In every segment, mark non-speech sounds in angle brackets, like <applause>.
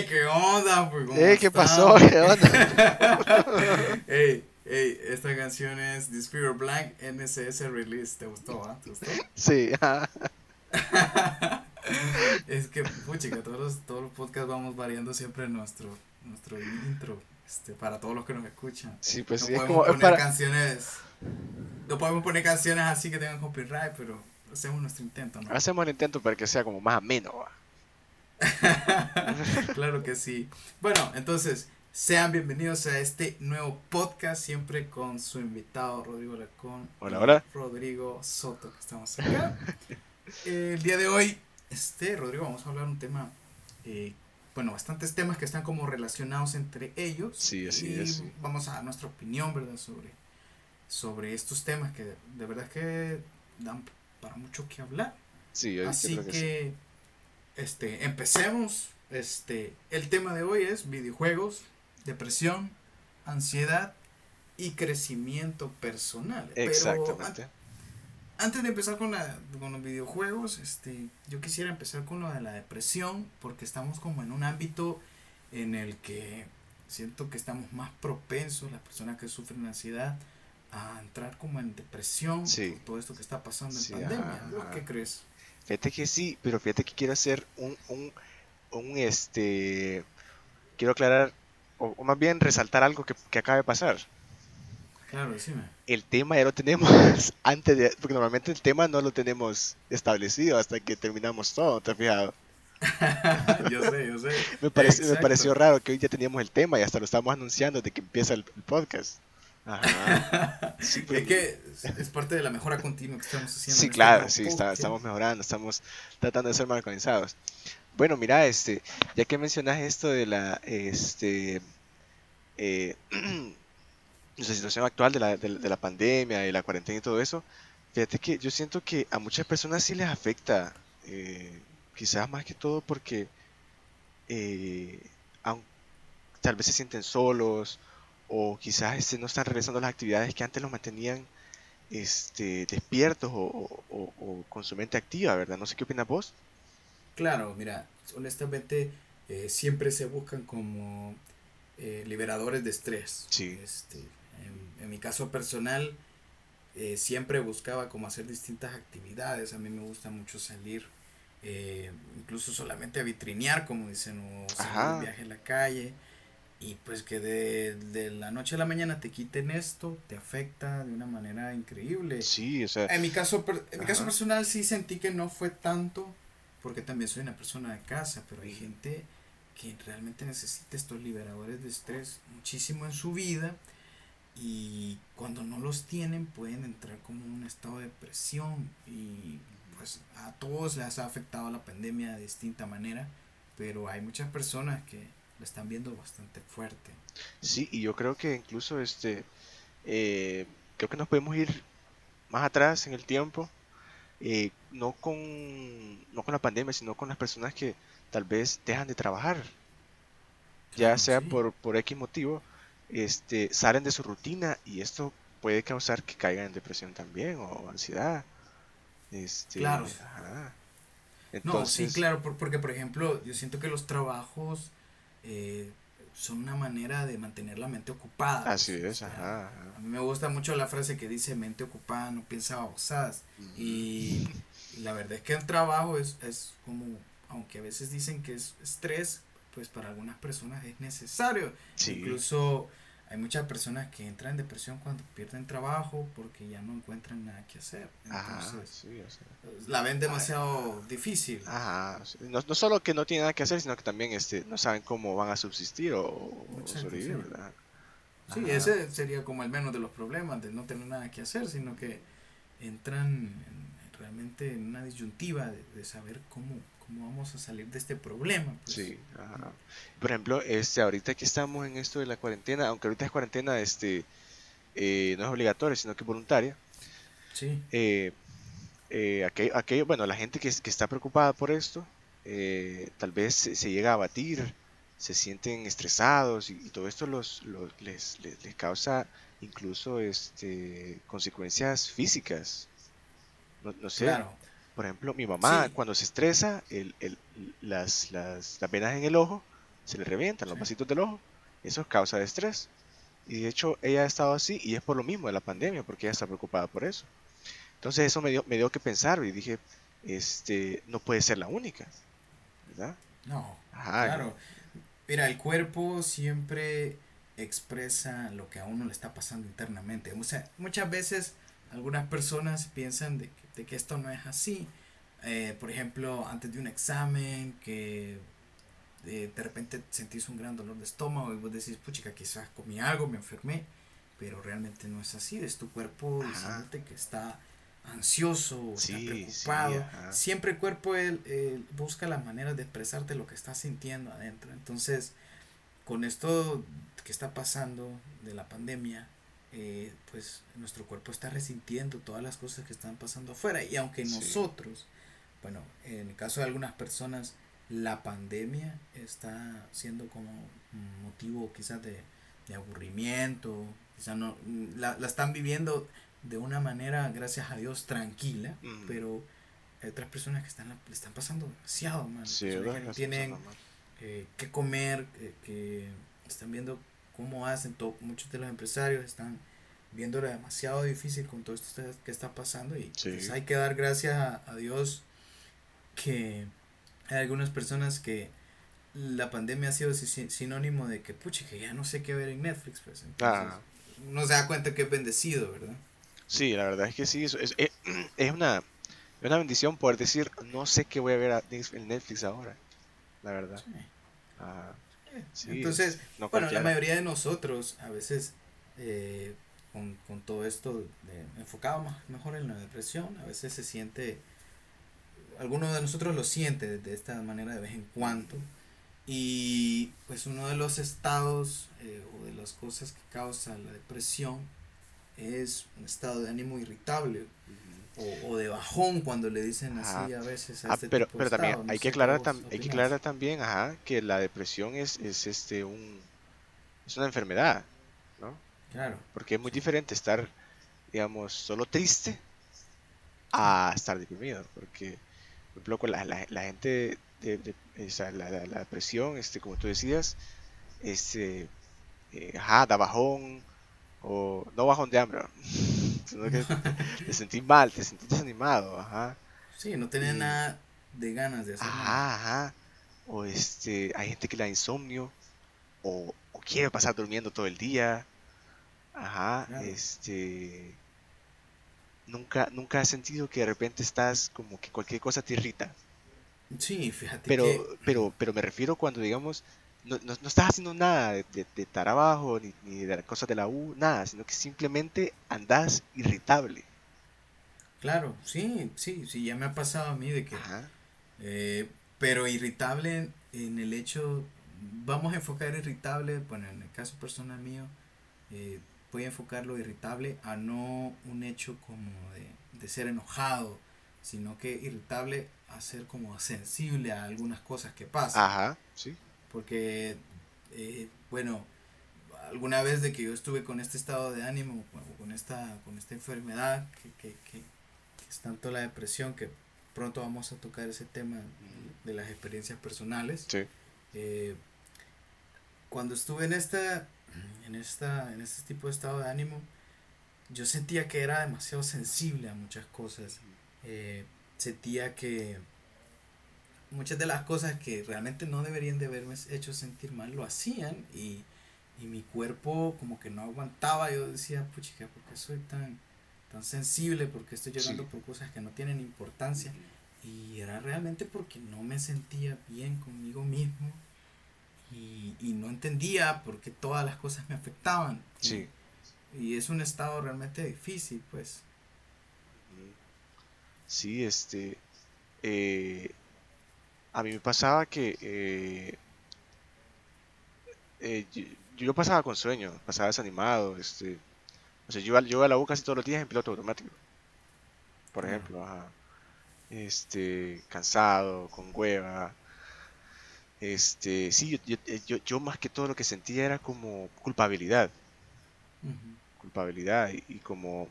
¡Ey, qué onda! Pues, ¡Ey, qué pasó! <laughs> ¿Qué onda? ¡Ey! Ey, esta canción es Disfigure Blank NCS Release. ¿Te gustó, ah? ¿Te gustó? <laughs> Sí. <laughs> es que, puchica, todos los, todos los podcasts vamos variando siempre nuestro, nuestro intro. Este, para todos los que nos escuchan. Sí, pues no sí, es podemos como. poner para- canciones. No podemos poner canciones así que tengan copyright, pero hacemos nuestro intento, ¿no? Hacemos el intento para que sea como más ameno. ¿va? <laughs> claro que sí. Bueno, entonces, sean bienvenidos a este nuevo podcast, siempre con su invitado Rodrigo Lacón. Hola, hola. Rodrigo Soto, que estamos acá. El día de hoy, este, Rodrigo, vamos a hablar un tema, eh, bueno, bastantes temas que están como relacionados entre ellos. Sí, así y es, sí. Vamos a dar nuestra opinión, ¿verdad? Sobre, sobre estos temas que de verdad que dan para mucho que hablar. Sí, Así que, que, sí. Este, empecemos. Este, el tema de hoy es videojuegos, depresión, ansiedad y crecimiento personal. Pero Exactamente. an- antes de empezar con, la, con los videojuegos, este, yo quisiera empezar con lo de la depresión, porque estamos como en un ámbito en el que siento que estamos más propensos, las personas que sufren ansiedad, a entrar como en depresión Sí. por todo esto que está pasando en Sí, pandemia. ajá, ¿Vos ajá. ¿Qué crees? Fíjate que sí, pero fíjate que quiero hacer un, un, un este, quiero aclarar, o, o más bien resaltar algo que, que acaba de pasar. Claro, decime. El tema ya lo tenemos <laughs> antes de, porque normalmente el tema no lo tenemos establecido hasta que terminamos todo, ¿te has fijado? <laughs> yo sé, yo sé. <laughs> Me, parece- me pareció raro que hoy ya teníamos el tema y hasta lo estamos anunciando de que empieza el, el podcast. Ajá. <laughs> Sí, Es que parte de la mejora continua que estamos haciendo. Sí, este claro, sí, está- estamos mejorando, estamos tratando de ser más organizados. Bueno, mira, este, ya que mencionas esto de la, este, eh, <clears throat> nuestra situación actual de la, de, de la pandemia y la cuarentena y todo eso, fíjate que yo siento que a muchas personas sí les afecta, eh, quizás más que todo porque eh, aun- tal vez se sienten solos o quizás este, no están realizando las actividades que antes los mantenían este, despiertos o, o- con su mente activa, ¿verdad? No sé qué opinas vos. Claro, mira, honestamente eh, siempre se buscan como eh, liberadores de estrés. Sí. Este, en, en mi caso personal, eh, siempre buscaba como hacer distintas actividades. A mí me gusta mucho salir, eh, incluso solamente a vitrinear, como dicen, o salir de viaje a la calle. Y pues que de, de la noche a la mañana te quiten esto, te afecta de una manera increíble. Sí, o sea, En mi caso, en mi caso personal sí sentí que no fue tanto, porque también soy una persona de casa, pero hay gente que realmente necesita estos liberadores de estrés muchísimo en su vida y cuando no los tienen pueden entrar como en un estado de depresión y pues a todos les ha afectado la pandemia de distinta manera, pero hay muchas personas que lo están viendo bastante fuerte. sí, y yo creo que incluso este, eh, creo que nos podemos ir más atrás en el tiempo, eh, no con, no con la pandemia, sino con las personas que tal vez dejan de trabajar, ya sea sí. por, por X motivo, este, salen de su rutina y esto puede causar que caigan en depresión también o ansiedad. Este, Claro. ajá. No, sí, claro, por- porque por ejemplo, yo siento que los trabajos eh, son una manera de mantener la mente ocupada. Así pues, o es, sea, ajá, A mí me gusta mucho la frase que dice mente ocupada no piensa babosadas. Y, y la verdad es que el trabajo es, es como, aunque a veces dicen que es estrés, pues para algunas personas es necesario. Sí. Incluso hay muchas personas que entran en depresión cuando pierden trabajo porque ya no encuentran nada que hacer. Ajá, Entonces, sí, o sea, la ven demasiado difícil. ajá, No, no solo que no tienen nada que hacer, sino que también este, no saben cómo van a subsistir o, sobrevivir. ¿verdad? Sí, Ajá. ese sería como el menos de los problemas, de no tener nada que hacer, sino que entran en- realmente en una disyuntiva de, de saber cómo, cómo vamos a salir de este problema. pues. Sí, ajá. Por ejemplo, este, ahorita que estamos en esto de la cuarentena, aunque ahorita es cuarentena, este, eh, no es obligatoria, sino que es voluntaria, Sí, eh, eh, aquello, aquello- bueno, la gente que, es- que está preocupada por esto, eh, tal vez se, se llega a abatir, se sienten estresados y, y todo esto los, los- les, les- les causa incluso este, consecuencias físicas. No, no sé, claro. Por ejemplo, mi mamá Sí. cuando se estresa, el, el- las, las, las venas en el ojo se le revientan los vasitos del ojo. Eso es causa de estrés. Y de hecho ella ha estado así y es por lo mismo de la pandemia, porque ella está preocupada por eso. Entonces eso me dio, me dio que pensar y dije, este, no puede ser la única, ¿verdad? No, claro. Mira, el cuerpo siempre expresa lo que a uno le está pasando internamente. O sea, muchas veces algunas personas piensan de que, esto no es así. Eh, por ejemplo, antes de un examen, que eh, de repente sentís un gran dolor de estómago y vos decís, puchica, quizás comí algo, me enfermé, pero realmente no es así. Es tu cuerpo diciéndote que está ansioso, está preocupado. Siempre el cuerpo busca la manera de expresarte lo que está sintiendo adentro. Entonces, con esto que está pasando de la pandemia, eh, pues nuestro cuerpo está resintiendo todas las cosas que están pasando afuera. Y aunque nosotros, bueno, en el caso de algunas personas, la pandemia está siendo como motivo quizás de, aburrimiento, quizás no, la, la, están viviendo de una manera, gracias a Dios, tranquila, pero hay otras personas que están, le están pasando demasiado mal. que no tienen eh, que comer, que están viendo cómo hacen, muchos de los empresarios están viéndolo demasiado difícil con todo esto que está pasando y pues, hay que dar gracias a, Dios que hay algunas personas que la pandemia ha sido sinónimo de que, pucha, que ya no sé qué ver en Netflix, pues. Entonces, ah. uno se da cuenta que es bendecido, ¿verdad? Sí, la verdad es que sí, es, es, es una, una bendición poder decir, no sé qué voy a ver en Netflix ahora, la verdad. Ah, Entonces, bueno, la mayoría de nosotros a veces eh, con, con, todo esto de, enfocado más, mejor en la depresión, a veces se siente, algunos de nosotros lo siente de esta manera de vez en cuando. Y pues uno de los estados eh, o de las cosas que causa la depresión es un estado de ánimo irritable o, de bajón cuando le dicen así a veces a ah, este pero, pero también hay que aclarar hay que aclarar también ajá, que la depresión es, es este un es una enfermedad ¿no? Claro. Porque es muy diferente estar, digamos, solo triste a estar deprimido. Porque, por ejemplo, la, la, la gente, de, la, la, depresión, este, como tú decías, este, eh, ajá, da bajón, o no bajón de hambre, sino que <laughs> te, sentís mal, te sentís desanimado, ajá. Sí, no tenés nada de ganas de hacer Ajá, ajá. O este, hay gente que le da insomnio, o, o quiere pasar durmiendo todo el día, Ajá, este... Nunca, nunca has sentido que de repente estás como que cualquier cosa te irrita. Sí, fíjate pero, Pero, pero me refiero cuando, digamos, no, no, estás haciendo nada de, de, estar abajo, ni, ni, de las cosas de la U, nada, sino que simplemente andas irritable. Claro, sí, sí, sí, ya me ha pasado a mí de que... Eh, pero irritable en el hecho, vamos a enfocar irritable, bueno, en el caso personal mío, eh, voy a enfocar lo irritable a no un hecho como de, ser enojado, sino que irritable a ser como sensible a algunas cosas que pasan. Ajá, sí. Porque, eh, bueno, alguna vez de que yo estuve con este estado de ánimo, o con esta, con esta enfermedad, que, es tanto la depresión, que pronto vamos a tocar ese tema de las experiencias personales. Sí. Eh, cuando estuve en esta en, esta, en este tipo de estado de ánimo, yo sentía que era demasiado sensible a muchas cosas. Eh, sentía que muchas de las cosas que realmente no deberían de haberme hecho sentir mal lo hacían y, y mi cuerpo como que no aguantaba. Yo decía, puchica, ¿por qué soy tan, tan sensible? ¿Por qué estoy llorando por cosas que no tienen importancia? Y era realmente porque no me sentía bien conmigo mismo y, y, no entendía por qué todas las cosas me afectaban. Sí. Y, es un estado realmente difícil, pues. Sí, este. Eh, a mí me pasaba que. Eh, eh, yo, pasaba con sueño, pasaba desanimado. Este, o sea, yo, yo iba a la U casi todos los días en piloto automático. Por ejemplo, este, cansado, con hueva, este, sí, yo, yo, yo, más que todo lo que sentía era como culpabilidad. Culpabilidad y, como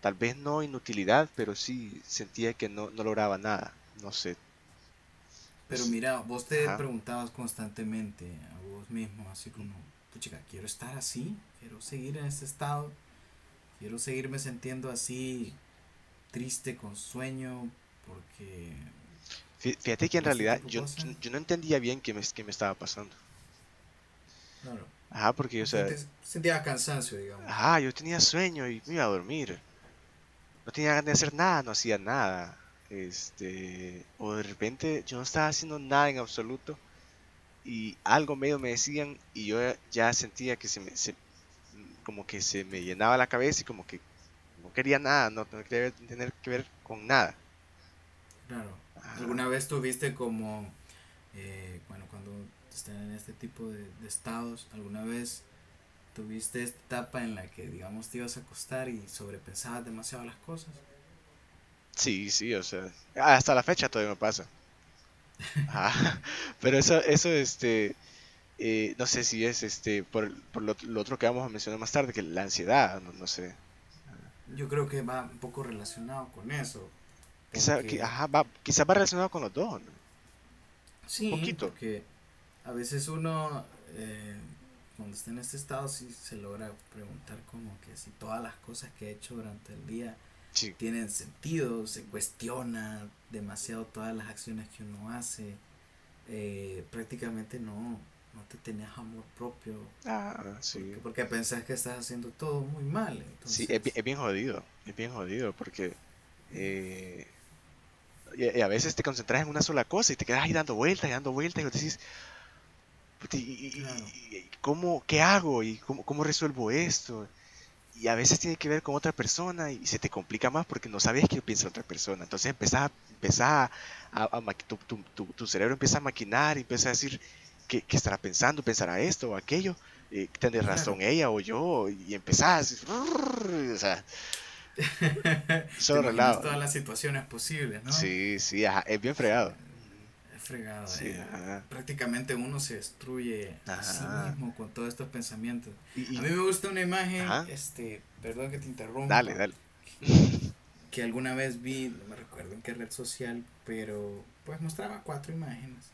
tal vez no inutilidad, pero sí sentía que no, no lograba nada. No sé. Pero mira, vos te preguntabas constantemente a vos mismo, así como, chica, quiero estar así, quiero seguir en este estado, quiero seguirme sintiendo así, triste, con sueño, porque... Fíjate que en realidad yo, yo, no entendía bien qué me, qué me estaba pasando. Claro. Ajá, porque, o sea... Sentía cansancio, digamos. Ajá, yo tenía sueño y me iba a dormir. No tenía ganas de hacer nada, no hacía nada. Este... O de repente yo no estaba haciendo nada en absoluto. Y algo medio me decían y yo ya sentía que se me... como que se me llenaba la cabeza y como que no quería nada, no, quería tener que ver con nada. Claro. ¿Alguna vez tuviste como... Eh, bueno, cuando están en este tipo de, estados, ¿alguna vez tuviste esta etapa en la que, digamos, te ibas a acostar y sobrepensabas demasiado las cosas? Sí, sí, o sea, hasta la fecha todavía me pasa. <laughs> pero eso, eso, este, eh, no sé si es, este, por, por lo, otro que vamos a mencionar más tarde, que la ansiedad, no, sé. Yo creo que va un poco relacionado con eso. Quizá, va, quizá va relacionado con los dos. Sí, un poquito. porque a veces uno, eh, cuando está en este estado, sí se logra preguntar como que si todas las cosas que he hecho durante el día tienen sentido, se cuestiona demasiado todas las acciones que uno hace, eh, prácticamente no, no te tenías amor propio. Ah, sí. Porque, pensás que estás haciendo todo muy mal. Sí, es, bien jodido, es bien jodido porque... Eh, y, a veces te concentras en una sola cosa y te quedas ahí dando vueltas y dando vueltas y te decís, y, ¿cómo, ¿qué hago? ¿Y cómo, cómo resuelvo esto? Y a veces tiene que ver con otra persona y se te complica más porque no sabes qué piensa otra persona. Entonces empezás, a, a, tu, tu, tu, cerebro empieza a maquinar y empieza a decir, ¿qué, qué estará pensando? ¿Pensará esto o aquello? Eh, ¿Tendrá razón ella o yo? Y empezás, o sea, <laughs> solo. Todas las situaciones posibles, ¿no? Sí, sí, es bien fregado fregado. Eh. Prácticamente uno se destruye a sí mismo con todos estos pensamientos. a mí me gusta una imagen, este, perdón que te interrumpa. Dale, dale. Que, alguna vez vi, no me recuerdo en qué red social, pero pues mostraba cuatro imágenes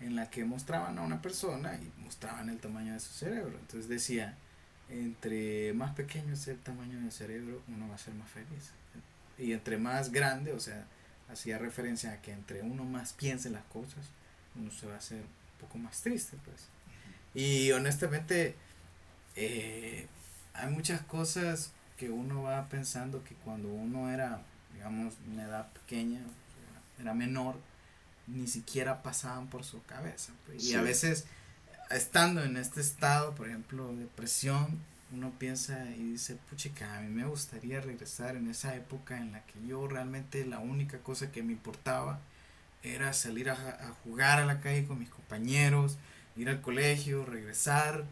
en la que mostraban a una persona y mostraban el tamaño de su cerebro. Entonces decía, entre más pequeño es el tamaño del cerebro, uno va a ser más feliz. Y entre más grande, o sea, hacía referencia a que entre uno más piense las cosas, uno se va a hacer un poco más triste, pues. Y honestamente, eh, hay muchas cosas que uno va pensando que cuando uno era, digamos, una edad pequeña, era menor, ni siquiera pasaban por su cabeza. Pues. Y a veces, estando en este estado, por ejemplo, depresión, uno piensa y dice, puchica, a mí me gustaría regresar en esa época en la que yo realmente la única cosa que me importaba era salir a, jugar a la calle con mis compañeros, ir al colegio, regresar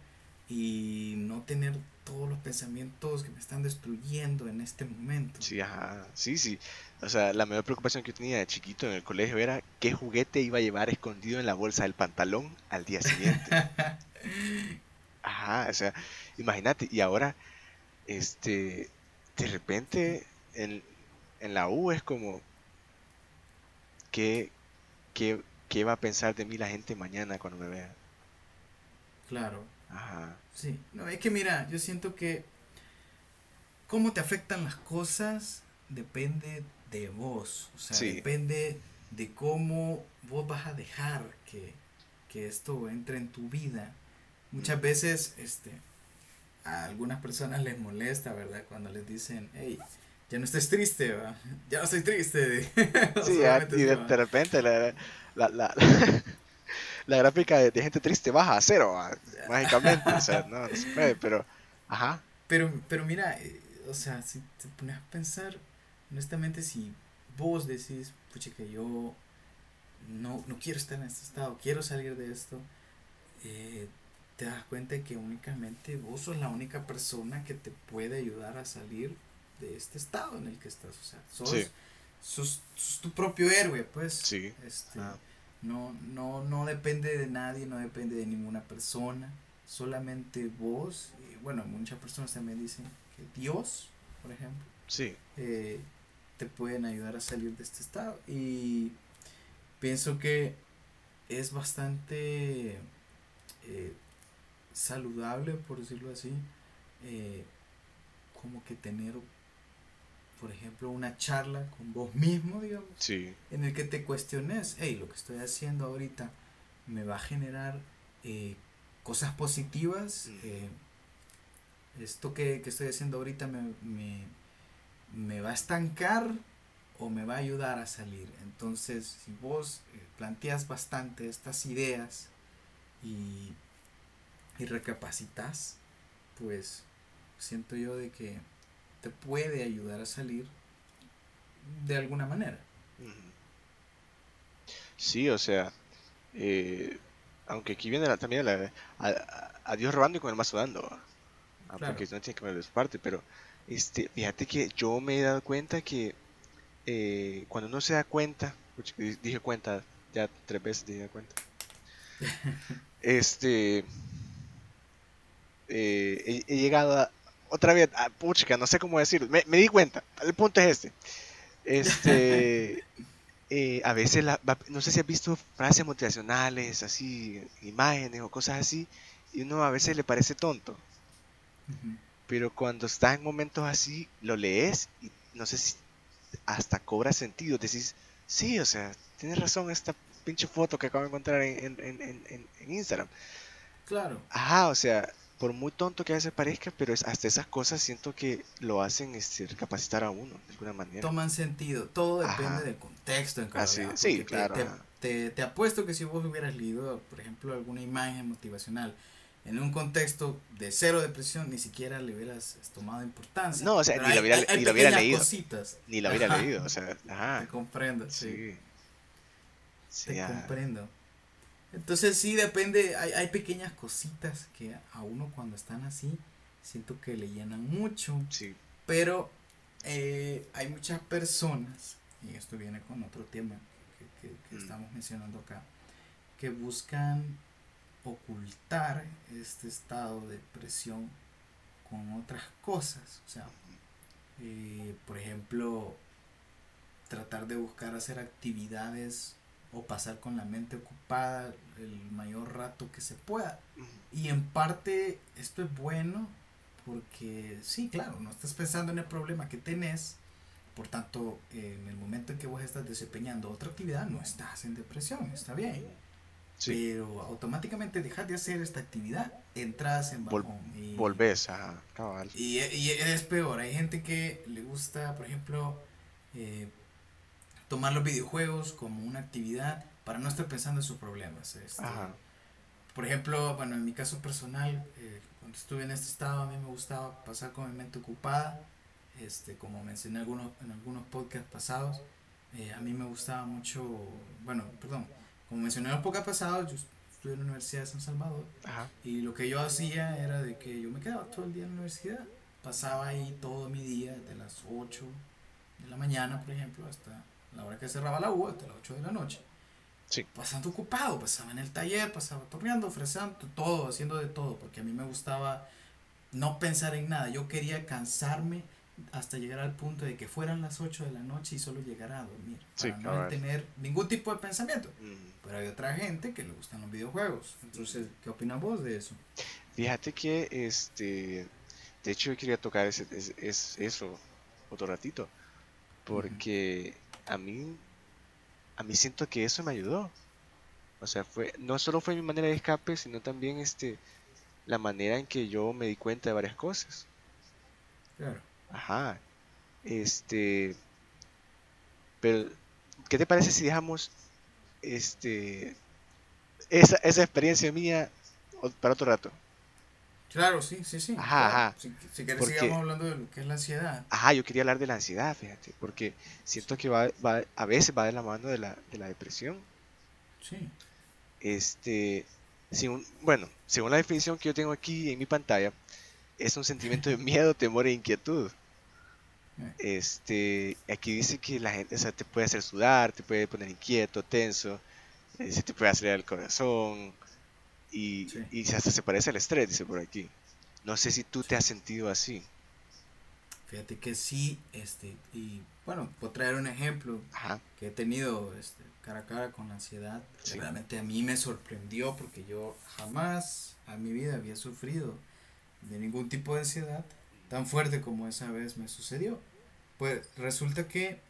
y no tener todos los pensamientos que me están destruyendo en este momento. Sí, ajá, sí, sí. O sea, la mayor preocupación que yo tenía de chiquito en el colegio era qué juguete iba a llevar escondido en la bolsa del pantalón al día siguiente. <laughs> Ajá, o sea, imagínate, y ahora, este, de repente, en, en la U es como, ¿qué, qué, ¿qué va a pensar de mí la gente mañana cuando me vea? Claro. Ajá. Sí, no, es que mira, yo siento que cómo te afectan las cosas depende de vos, o sea, depende de cómo vos vas a dejar que, que esto entre en tu vida Muchas veces este, a algunas personas les molesta, ¿verdad? Cuando les dicen, hey, ya no estés triste, ¿verdad? Ya no estoy triste. <laughs> sí, y de, repente la, la, la, <laughs> la gráfica de, gente triste baja a cero, mágicamente. o sea, no, no se puede, pero, ajá. Pero, pero mira, eh, o sea, si te pones a pensar, honestamente, si vos decís, pucha, que yo no, no quiero estar en este estado, quiero salir de esto, eh, te das cuenta de que únicamente vos sos la única persona que te puede ayudar a salir de este estado en el que estás. O sea, sos, sos, tu propio héroe, pues. Sí. Este, ah. no, no, no depende de nadie, no depende de ninguna persona. Solamente vos, y bueno, muchas personas también dicen que Dios, por ejemplo, sí. Eh, te pueden ayudar a salir de este estado. Y pienso que es bastante eh, saludable, por decirlo así, eh, como que tener, por ejemplo, una charla con vos mismo, digamos, Sí. en el que te cuestiones, hey, lo que estoy haciendo ahorita me va a generar eh, cosas positivas, Mm. eh, esto que, que estoy haciendo ahorita me, me, me va a estancar o me va a ayudar a salir. Entonces, si vos planteas bastante estas ideas y, y recapacitas, pues siento yo de que te puede ayudar a salir de alguna manera. Sí, o sea, eh, aunque aquí viene la- también la, a, Dios robando y con el mazo dando. Ah, Claro. porque no tiene que ver de su parte, pero este, fíjate que yo me he dado cuenta que eh, cuando uno se da cuenta, dije cuenta, ya tres veces dije cuenta, <laughs> este, eh, he, he llegado a, otra vez, a, pucha, no sé cómo decirlo, me, me di cuenta, el punto es este, este, <laughs> eh, a veces, la- no sé si has visto frases motivacionales, así, imágenes o cosas así, y uno a veces le parece tonto, Ujú. pero cuando estás en momentos así, lo lees y no sé si hasta cobra sentido, decís, sí, o sea, tienes razón esta pinche foto que acabo de encontrar en, en, en, en- en- en Instagram. Claro. Ajá, o sea, por muy tonto que a veces parezca, pero es, hasta esas cosas siento que lo hacen este, recapacitar a uno, de alguna manera. toman sentido. Todo depende Ajá. del contexto en cada Así, sí, claro, Te, te- te apuesto que si vos hubieras leído, por ejemplo, alguna imagen motivacional en un contexto de cero depresión, ni siquiera le hubieras tomado importancia. No, o sea, Pero ni lo hay- hubiera- hay- hay ni lo hubiera leído. cositas. Ni la hubiera Ajá. leído, o sea, ajá. Te comprendo, sí. Te comprendo. Entonces sí depende, hay, hay pequeñas cositas que a uno cuando están así, siento que le llenan mucho. sí. Pero eh, hay muchas personas, y esto viene con otro tema que, que- que Mm. estamos mencionando acá, que buscan ocultar este estado de depresión con otras cosas. O sea, eh, por ejemplo, tratar de buscar hacer actividades o pasar con la mente ocupada el mayor rato que se pueda. Y en parte esto es bueno porque sí, claro, no estás pensando en el problema que tenés, por tanto, en el momento en que vos estás desempeñando otra actividad, no estás en depresión, está bien. Sí. Pero automáticamente dejas de hacer esta actividad, entras en Vol- bajón. y, Volvés a cabal. y, y es peor, hay gente que le gusta, por ejemplo, eh, tomar los videojuegos como una actividad para no estar pensando en sus problemas. este, Ajá. por ejemplo, bueno, en mi caso personal, eh, cuando estuve en este estado, a mí me gustaba pasar con mi mente ocupada. Este, como mencioné algunos, en algunos podcasts pasados, eh, a mí me gustaba mucho, bueno, perdón, como mencioné en los podcasts pasados, yo estuve en la Universidad de San Salvador Ajá. y lo que yo hacía era de que yo me quedaba todo el día en la universidad. Pasaba ahí todo mi día, de las 8 de la mañana, por ejemplo, hasta la hora que cerraba la U, hasta las 8 de la noche Sí. pasando ocupado, pasaba en el taller, pasaba torneando, fresando, todo, haciendo de todo, porque a mí me gustaba no pensar en nada, yo quería cansarme hasta llegar al punto de que fueran las 8 de la noche y solo llegara a dormir, Sí, para no tener ningún tipo de pensamiento. Ujú. Pero hay otra gente que le gustan los videojuegos, entonces, ¿qué opinas vos de eso? Fíjate que, este, de hecho yo quería tocar ese, es, es- eso otro ratito, porque a mí, a mí siento que eso me ayudó. O sea, fue, no solo fue mi manera de escape, sino también, este, la manera en que yo me di cuenta de varias cosas. Claro. Ajá. Este, pero, ¿qué te parece si dejamos, este, esa, esa experiencia mía para otro rato? Claro, sí, sí, sí. Ajá, claro. ajá. Si, si Porque- sigamos hablando de lo que es la ansiedad. Ajá, yo quería hablar de la ansiedad, fíjate, porque siento que va, va- a veces va de la mano de la, de la depresión. Sí. Este, según, bueno, según la definición que yo tengo aquí en mi pantalla, es un sentimiento de <laughs> miedo, temor e inquietud. Eh, Este, aquí dice que la gente, o sea, te puede hacer sudar, te puede poner inquieto, tenso, eh, se te puede acelerar el corazón y, Sí. y hasta se parece al estrés, dice por aquí. No sé si tú te has sentido así. Fíjate que sí, este, y bueno, puedo traer un ejemplo Ajá. que he tenido este, cara a cara con la ansiedad. Sí. Realmente a mí me sorprendió porque yo jamás a mi vida había sufrido de ningún tipo de ansiedad tan fuerte como esa vez me sucedió. Pues resulta que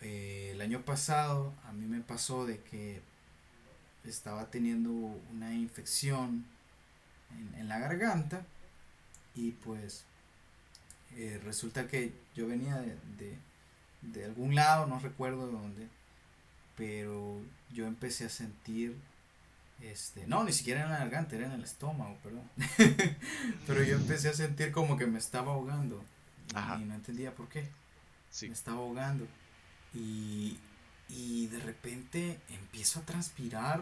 eh, el año pasado a mí me pasó de que estaba teniendo una infección en, en la garganta y pues eh, resulta que yo venía de, de, de algún lado, no recuerdo de dónde, pero yo empecé a sentir, este, no, ni siquiera en la garganta, era en el estómago, perdón, <laughs> pero yo empecé a sentir como que me estaba ahogando Ajá. y no entendía por qué, Sí. me estaba ahogando y, y de repente empiezo a transpirar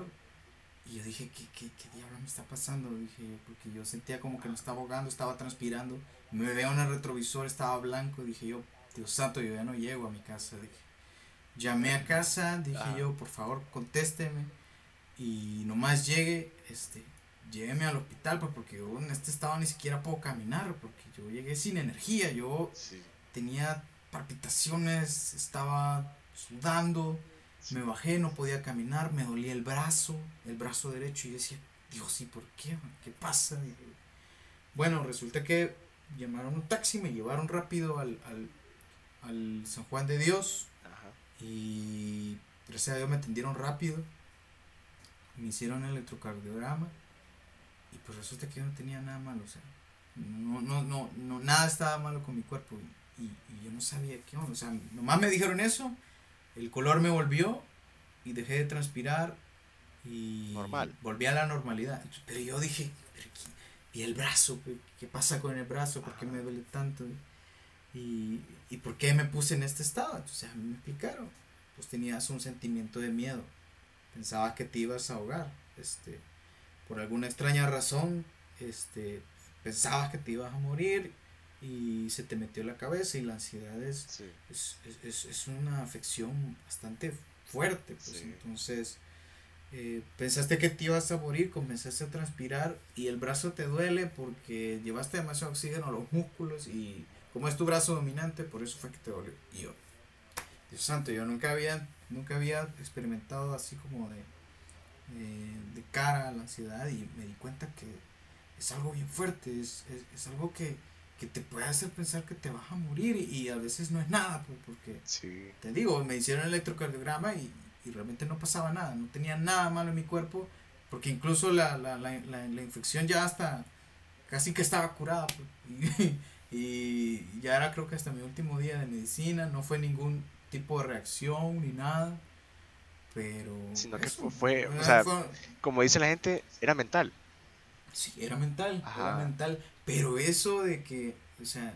y yo dije, ¿qué, qué, qué diablo me está pasando? Dije yo, porque yo sentía como que me estaba ahogando, estaba transpirando. Me veo en el retrovisor, estaba blanco. Dije yo, Dios santo, yo ya no llego a mi casa. Dije, llamé a casa, dije yo, por favor, contésteme. Y nomás llegue, este, lléveme al hospital, pues, porque yo en este estado ni siquiera puedo caminar, porque yo llegué sin energía. Yo Sí. tenía palpitaciones, estaba sudando. Me bajé, no podía caminar, me dolía el brazo, el brazo derecho, y yo decía, Dios, ¿y por qué? ¿Qué pasa? Bueno, resulta que llamaron un taxi, me llevaron rápido al, al, al San Juan de Dios, Ajá. y gracias a Dios me atendieron rápido, me hicieron el electrocardiograma, y pues resulta que yo no tenía nada malo, o sea, no, no, no, no nada estaba malo con mi cuerpo, y, y- y yo no sabía qué onda, o sea, nomás me dijeron eso, el color me volvió y dejé de transpirar y Normal. volví a la normalidad. Pero yo dije, "Pero ¿y el brazo? ¿Qué, qué pasa con el brazo? ¿Por qué me duele tanto? ¿Y, ¿Y por qué me puse en este estado? Entonces a mí me explicaron. Pues tenías un sentimiento de miedo. Pensabas que te ibas a ahogar. Este, por alguna extraña razón, este, pensabas que te ibas a morir y se te metió la cabeza y la ansiedad es Sí. es, es, es, una afección bastante fuerte. Pues, Sí. Entonces, eh, pensaste que te ibas a morir, comenzaste a transpirar y el brazo te duele porque llevaste demasiado oxígeno a los músculos y como es tu brazo dominante, por eso fue que te dolió. Y yo, Dios santo, yo nunca había, nunca había experimentado así como de, eh, de cara a la ansiedad y me di cuenta que es algo bien fuerte, es, es, es algo que, que te puede hacer pensar que te vas a morir y, a veces no es nada, porque Sí. te digo, me hicieron el electrocardiograma y, y realmente no pasaba nada, no tenía nada malo en mi cuerpo, porque incluso la, la, la, la, la infección ya hasta casi que estaba curada, <laughs> y, y ya era creo que hasta mi último día de medicina, no fue ningún tipo de reacción ni nada, pero... Sino que fue- o sea, fue- Como dice la gente, era mental. Sí, era mental, Ajá. era mental. Pero eso de que, o sea,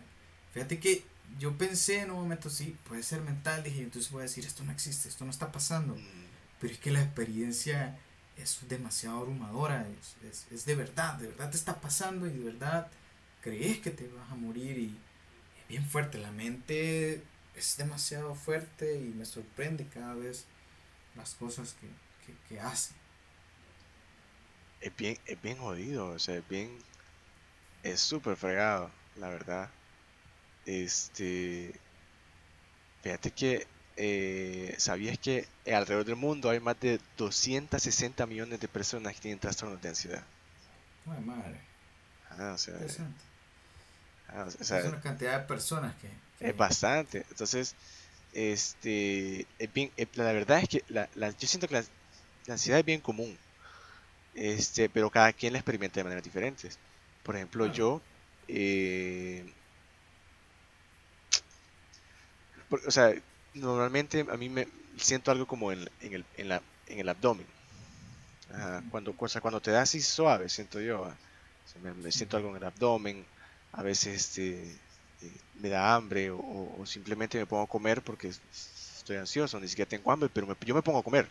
fíjate que yo pensé en un momento, sí, puede ser mental, dije, entonces voy a decir, esto no existe, esto no está pasando. Mm, Pero es que la experiencia es demasiado abrumadora, es, es, es de verdad, de verdad te está pasando y de verdad crees que te vas a morir y es bien fuerte, la mente es demasiado fuerte y me sorprende cada vez las cosas que, que, que hace. Es bien, es bien jodido, o sea, es bien, es súper fregado, la verdad. Este, fíjate que, eh, ¿sabías que alrededor del mundo hay más de 260 millones de personas que tienen trastornos de ansiedad? Ay, madre, Ah, o sea, interesante. ah, o sea, es una cantidad de personas que... que- Es bastante. Entonces, este, es bien, eh, la verdad es que la, la- yo siento que la, la ansiedad es bien común, este, pero cada quien la experimenta de maneras diferentes. Por ejemplo, yo, eh, por- o sea, normalmente a mí me siento algo como en, en el, en la, en el abdomen. Ajá, cuando, cosa, cuando te da así suave, siento yo, ah, o sea, me, me siento algo en el abdomen, a veces este, eh, me da hambre o, o- o simplemente me pongo a comer porque es- estoy ansioso, ni siquiera tengo hambre, pero me- yo me pongo a comer.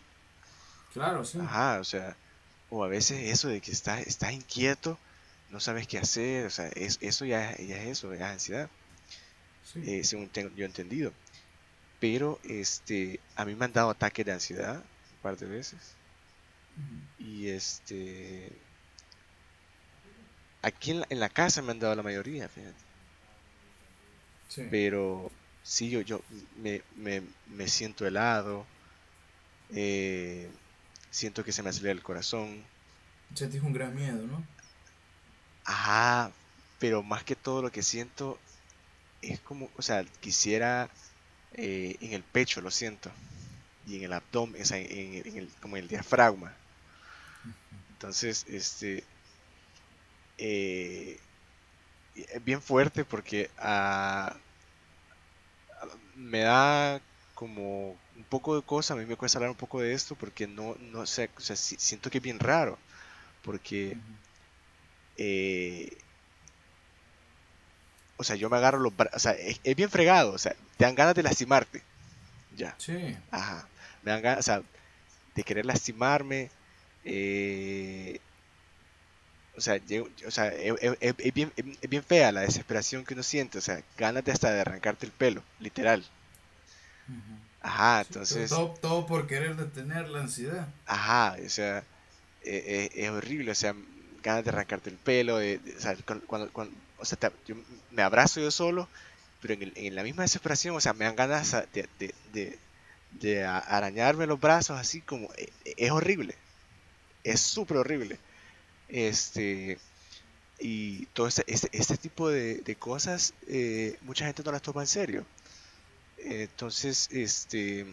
Claro, sí. Ajá, o sea, o a veces eso de que estás, estás inquieto, no sabes qué hacer, o sea, es, eso ya, ya es eso, ya es ansiedad, sí. eh, según tengo yo entendido. Pero este, a mí me han dado ataques de ansiedad un par de veces. Y este. Aquí en la, en la casa me han dado la mayoría, fíjate. Sí. Pero sí, yo, yo me, me, me siento helado, eh, siento que se me acelera el corazón. Sentís un gran miedo, ¿no? Ajá, pero más que todo lo que siento es como, o sea, quisiera eh, en el pecho, lo siento, y en el abdomen, o sea, en, el, como en el diafragma. Entonces, este, eh, es bien fuerte porque ah, me da como un poco de cosa, a mí me cuesta hablar un poco de esto porque no, no sé, o sea, si- siento que es bien raro, porque. Eh, o sea, yo me agarro los brazos, o sea, es, es bien fregado, o sea, te dan ganas de lastimarte, ya, Sí. ajá, me dan ganas, o sea, de querer lastimarme, eh, o sea, o sea, es, es- es- es bien, es bien fea la desesperación que uno siente, o sea, ganas de hasta de arrancarte el pelo, literal. Ajá, Sí, entonces, todo, todo por querer detener la ansiedad. ajá, o sea, es horrible, o sea, ganas de arrancarte el pelo, de, o sea, cuando, o sea, yo me abrazo yo solo, pero en, el- en la misma desesperación, o sea, me dan ganas de, de, arañarme los brazos, así como, eh, es horrible, es súper horrible. Este, y todo este, este, este tipo de, cosas, eh, mucha gente no las toma en serio. Entonces, este,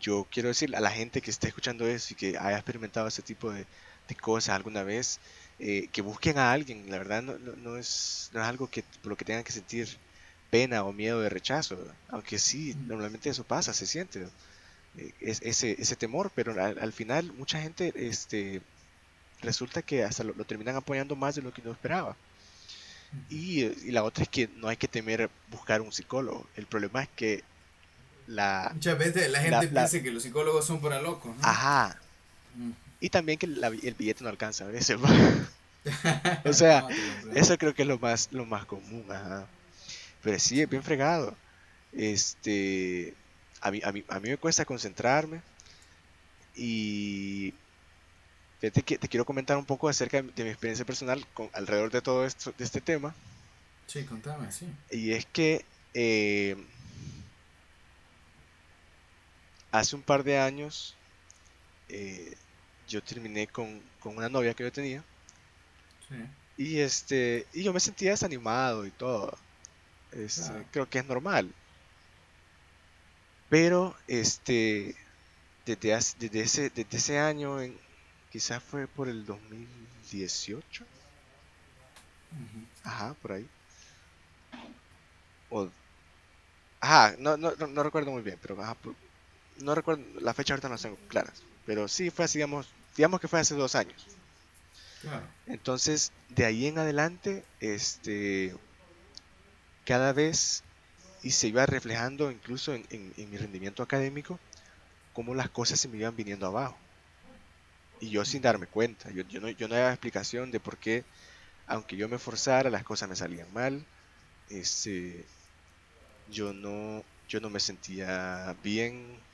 yo quiero decir a la gente que esté escuchando eso y que haya experimentado ese tipo de, de cosas alguna vez, eh, que busquen a alguien. La verdad no, no, no es, no es algo que por lo que tengan que sentir pena o miedo de rechazo, ¿verdad? aunque sí, normalmente eso pasa, se siente eh, es- ese, ese temor, pero al, al final mucha gente este, resulta que hasta lo, lo terminan apoyando más de lo que uno esperaba. Y, y la otra es que no hay que temer buscar un psicólogo. El problema es que la... Muchas veces la gente La- la- piensa que los psicólogos son para locos, ¿no? Ajá. Mm. Y también que la- el billete no alcanza a veces. <laughs> O sea, <laughs> No, te. Eso creo que es lo más, lo más común, ajá. Pero sí, es bien fregado. Este, a mí, a mí, a mí me cuesta concentrarme y fíjate que te quiero comentar un poco acerca de, de mi experiencia personal con, alrededor de todo esto, de este tema. Sí, contame, sí. Y es que eh, hace un par de años eh, yo terminé con, con una novia que yo tenía Sí. y este y yo me sentía desanimado y todo. Este, Claro. creo que es normal. Pero este desde, hace- desde ese desde ese año en, quizás fue por el 2018, Ujú. ajá, por ahí. O ajá, no, no, no, no recuerdo muy bien, pero ajá, por- no recuerdo la fecha ahorita no las tengo claras, pero sí fue así, digamos, digamos que fue hace dos años. Claro. Entonces, de ahí en adelante, este, cada vez, y se iba reflejando incluso en, en- en mi rendimiento académico, cómo las cosas se me iban viniendo abajo. Y yo sin darme cuenta, yo, yo no, yo no había explicación de por qué, aunque yo me esforzara, las cosas me salían mal. Este, yo no, yo no me sentía bien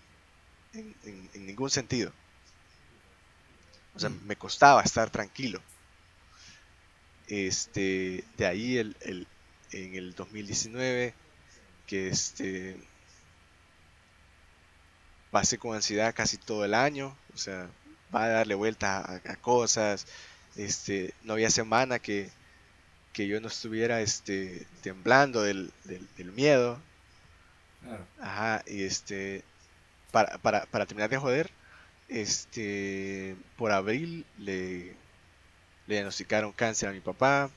en, en- en ningún sentido. O sea, Mm. me costaba estar tranquilo. Este, de ahí el, el- en el 2019, que este, pasé con ansiedad casi todo el año, o sea, va a darle vuelta a, a cosas, este, no había semana que, que yo no estuviera este, temblando del, del- del miedo, Claro. Ajá, y este, para, para, para terminar de joder, este, por abril le, le diagnosticaron cáncer a mi papá.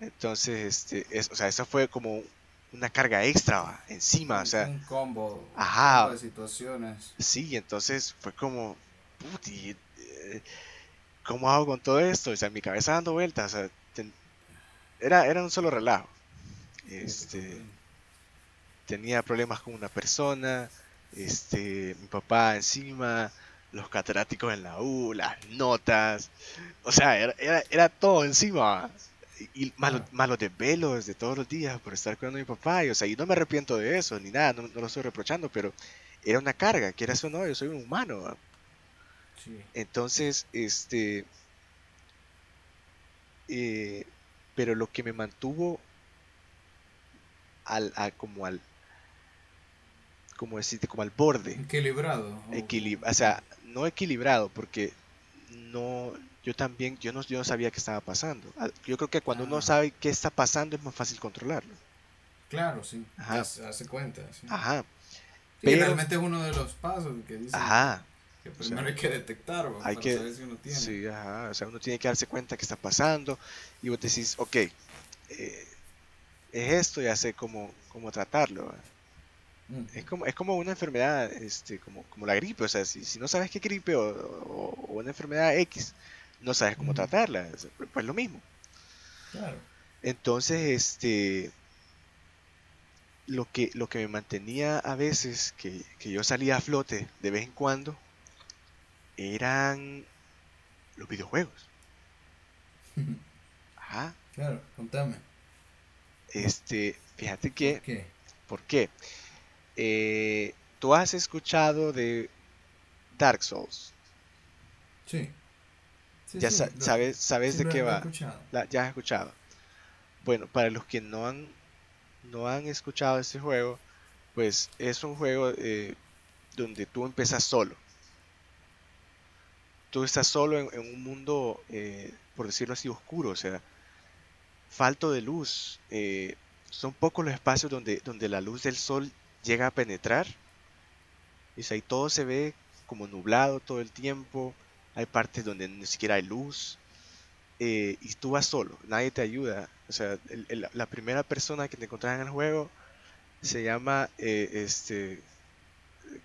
Entonces, este, es, o sea, eso fue como una carga extra va, encima, o sea, un combo, ajá. combo de situaciones. sí, entonces fue como, puti, eh, ¿cómo hago con todo esto? O sea, mi cabeza dando vueltas, o sea, ten- era, era un solo relajo. Este, tenía problemas con una persona, este, mi papá encima, los catedráticos en la U, las notas, o sea, era, era, era todo encima. Y, más, los desvelos de todos los días por estar cuidando a mi papá, y, o sea, y no me arrepiento de eso, ni nada, no, no lo estoy reprochando, pero era una carga, quieras o no, yo soy un humano. Entonces, este, eh, pero lo que me mantuvo al, como al, como decirte, como al borde. Equilibrado. o sea, no equilibrado, porque no, yo también, yo no, yo no sabía qué estaba pasando. Yo creo que cuando uno ah. sabe qué está pasando es más fácil controlarlo. Claro, sí. Ajá. Hace cuenta. Sí. Ajá. Pero, realmente es uno de los pasos que dice. Ajá. Que primero hay que detectar, hay que, saber si uno tiene. Sí, ajá. O sea, uno tiene que darse cuenta qué está pasando y vos decís, ok, eh, es esto, ya sé cómo, cómo tratarlo. Es como, es como una enfermedad, este, como, como la gripe, o sea, si, si no sabes qué gripe o, o, una enfermedad X, no sabes cómo tratarla, pues lo mismo. Claro. Entonces, este, lo que, lo que me mantenía a veces, que, que yo salía a flote de vez en cuando, eran los videojuegos. <laughs> Ajá. Claro, contame. Este, fíjate que... ¿Por qué? ¿Por qué? Eh, ¿Tú has escuchado de Dark Souls? Sí. ya sabes, sabes de qué va. ya has escuchado. Bueno, para los que no han, no han escuchado este juego, pues es un juego eh, donde tú empiezas solo. Tú estás solo en, un mundo, eh, por decirlo así, oscuro, o sea, falto de luz. son pocos los espacios donde, donde la luz del sol llega a penetrar. Y ahí todo se ve como nublado todo el tiempo. Hay partes donde ni siquiera hay luz. Eh, y tú vas solo, nadie te ayuda. O sea, la primera persona que te encontrás en el juego se llama eh, este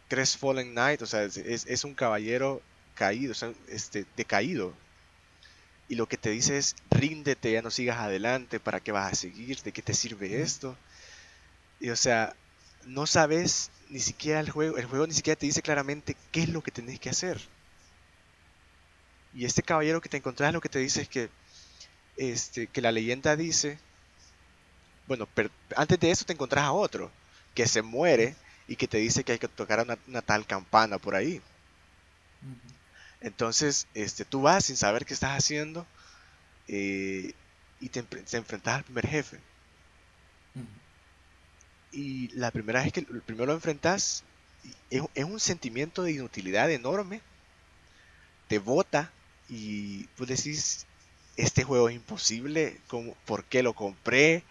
Crestfallen Knight, o sea, es, un caballero caído, o sea, este, decaído. Y lo que te dice es, ríndete, ya no sigas adelante, ¿para qué vas a seguir? ¿De qué te sirve esto? Y o sea, no sabes ni siquiera el juego, el juego ni siquiera te dice claramente qué es lo que tenés que hacer. Y este caballero que te encontrás lo que te dice es que, este, que la leyenda dice, bueno, antes de eso te encontrás a otro, que se muere y que te dice que hay que tocar una, tal campana por ahí. Entonces, este, tú vas sin saber qué estás haciendo eh, y te, enfrentas al primer jefe. Y la primera vez que primero lo enfrentas, es, un sentimiento de inutilidad enorme. Te bota y tú decís, este juego es imposible, ¿cómo, ¿por qué lo compré?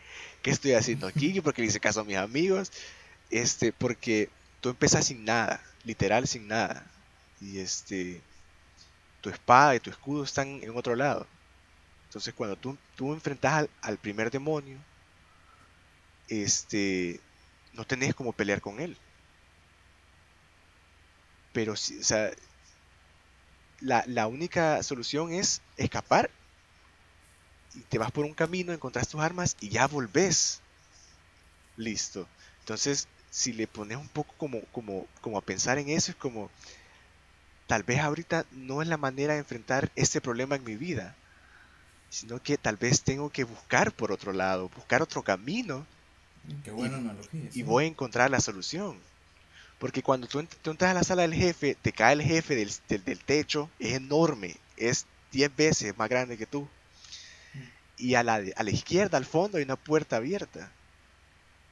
¿Qué estoy haciendo aquí? <laughs> ¿Por qué le hice caso a mis amigos? Este, porque tú empiezas sin nada, literal sin nada. Y este, tu espada y tu escudo están en otro lado. Entonces cuando tú, tú enfrentas al, al primer demonio, este, no tenés como pelear con él. Pero, o sea, la, única solución es escapar y te vas por un camino, encontrás tus armas y ya volvés. Listo. Entonces, si le pones un poco como, como, como a pensar en eso, es como, tal vez ahorita no es la manera de enfrentar este problema en mi vida, sino que tal vez tengo que buscar por otro lado, buscar otro camino Qué buena y, analogía. Y voy a encontrar la solución. Porque cuando tú, entras a la sala del jefe, te cae el jefe del, del, techo, es enorme, es 10 veces más grande que tú. Mm. Y a la, a la izquierda, al fondo, hay una puerta abierta.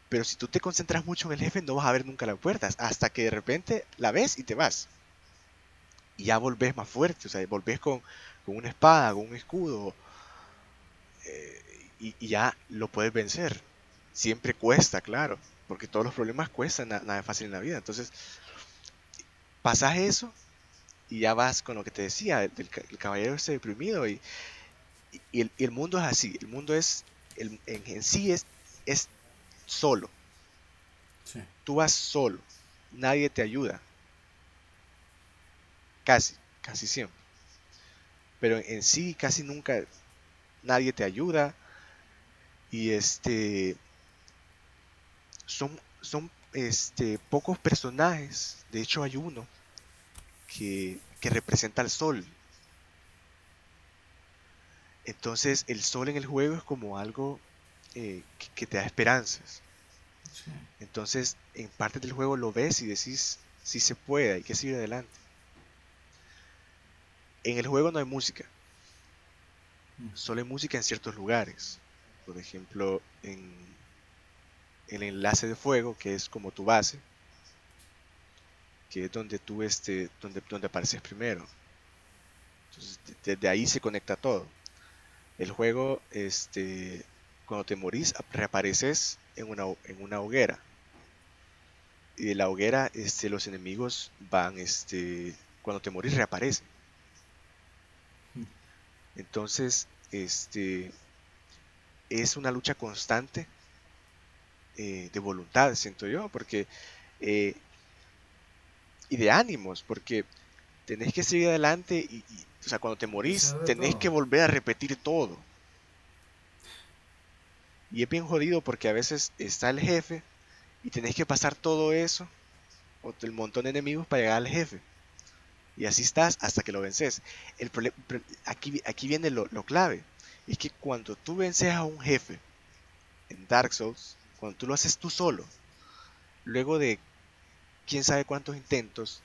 Pero si tú te concentras mucho en el jefe, no vas a ver nunca la puerta, hasta que de repente la ves y te vas. Y ya volvés más fuerte, o sea, volvés con, con una espada, con un escudo, eh, y, y, ya lo puedes vencer siempre cuesta, claro, porque todos los problemas cuestan, nada, fácil en la vida. Entonces, pasas eso y ya vas con lo que te decía, el, caballero está deprimido y, y, el, mundo es así, el mundo es, el, en, sí es, es solo. Tú vas solo, nadie te ayuda. Casi, casi siempre. Pero en sí casi nunca nadie te ayuda. Y este son, son este, pocos personajes, de hecho hay uno que, representa al sol. Entonces el sol en el juego es como algo eh, que, te da esperanzas. Entonces en parte del juego lo ves y decís, si se puede, hay que seguir adelante. En el juego no hay música. Mm. Solo hay música en ciertos lugares. Por ejemplo, en el enlace de fuego, que es como tu base, que es donde tú este, donde, donde apareces primero. Entonces, desde ahí se conecta todo. El juego, este, cuando te morís, reapareces en una, en una hoguera. Y de la hoguera, este, los enemigos van, este, cuando te morís, reaparecen. Hmm. Entonces, este, es una lucha constante eh, de voluntad, siento yo, porque eh, y de ánimos, porque tenés que seguir adelante y, o sea, cuando te morís, tenés que volver a repetir todo. Y es bien jodido porque a veces está el jefe y tenés que pasar todo eso, o el montón de enemigos para llegar al jefe. Y así estás hasta que lo vences. El aquí, aquí viene lo, lo clave. Es que cuando tú vences a un jefe en Dark Souls, cuando tú lo haces tú solo, luego de quién sabe cuántos intentos,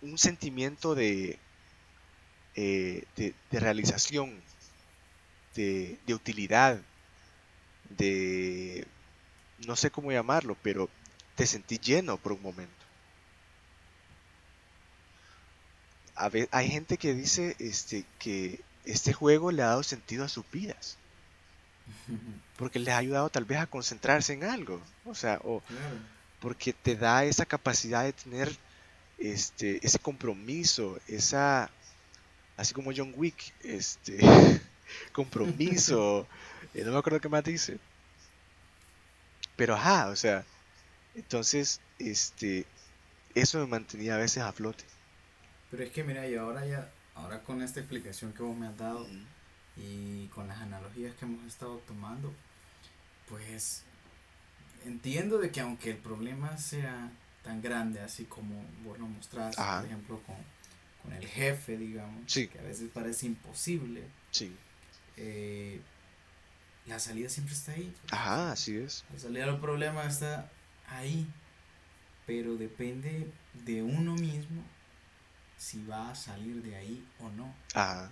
un sentimiento de, eh, de, realización, de, utilidad, de, no sé cómo llamarlo, pero te sentí lleno por un momento. Hay gente que dice este, que este juego le ha dado sentido a sus vidas. <laughs> Porque les ha ayudado tal vez a concentrarse en algo. O sea, o porque te da esa capacidad de tener este, ese compromiso, esa, así como John Wick, este, <laughs> compromiso, eh, no me acuerdo qué más dice. Pero ajá, o sea, entonces, este, eso me mantenía a veces a flote. Pero es que mira, y ahora ya, ahora con esta explicación que vos me has dado, y con las analogías que hemos estado tomando, pues entiendo de que aunque el problema sea tan grande, así como vos lo mostrás, por ejemplo, con, con, el jefe, digamos, que a veces parece imposible, sí. Eh, la salida siempre está ahí. Ajá, así es. La salida del problema está ahí, pero depende de uno mismo si va a salir de ahí o no. Ajá.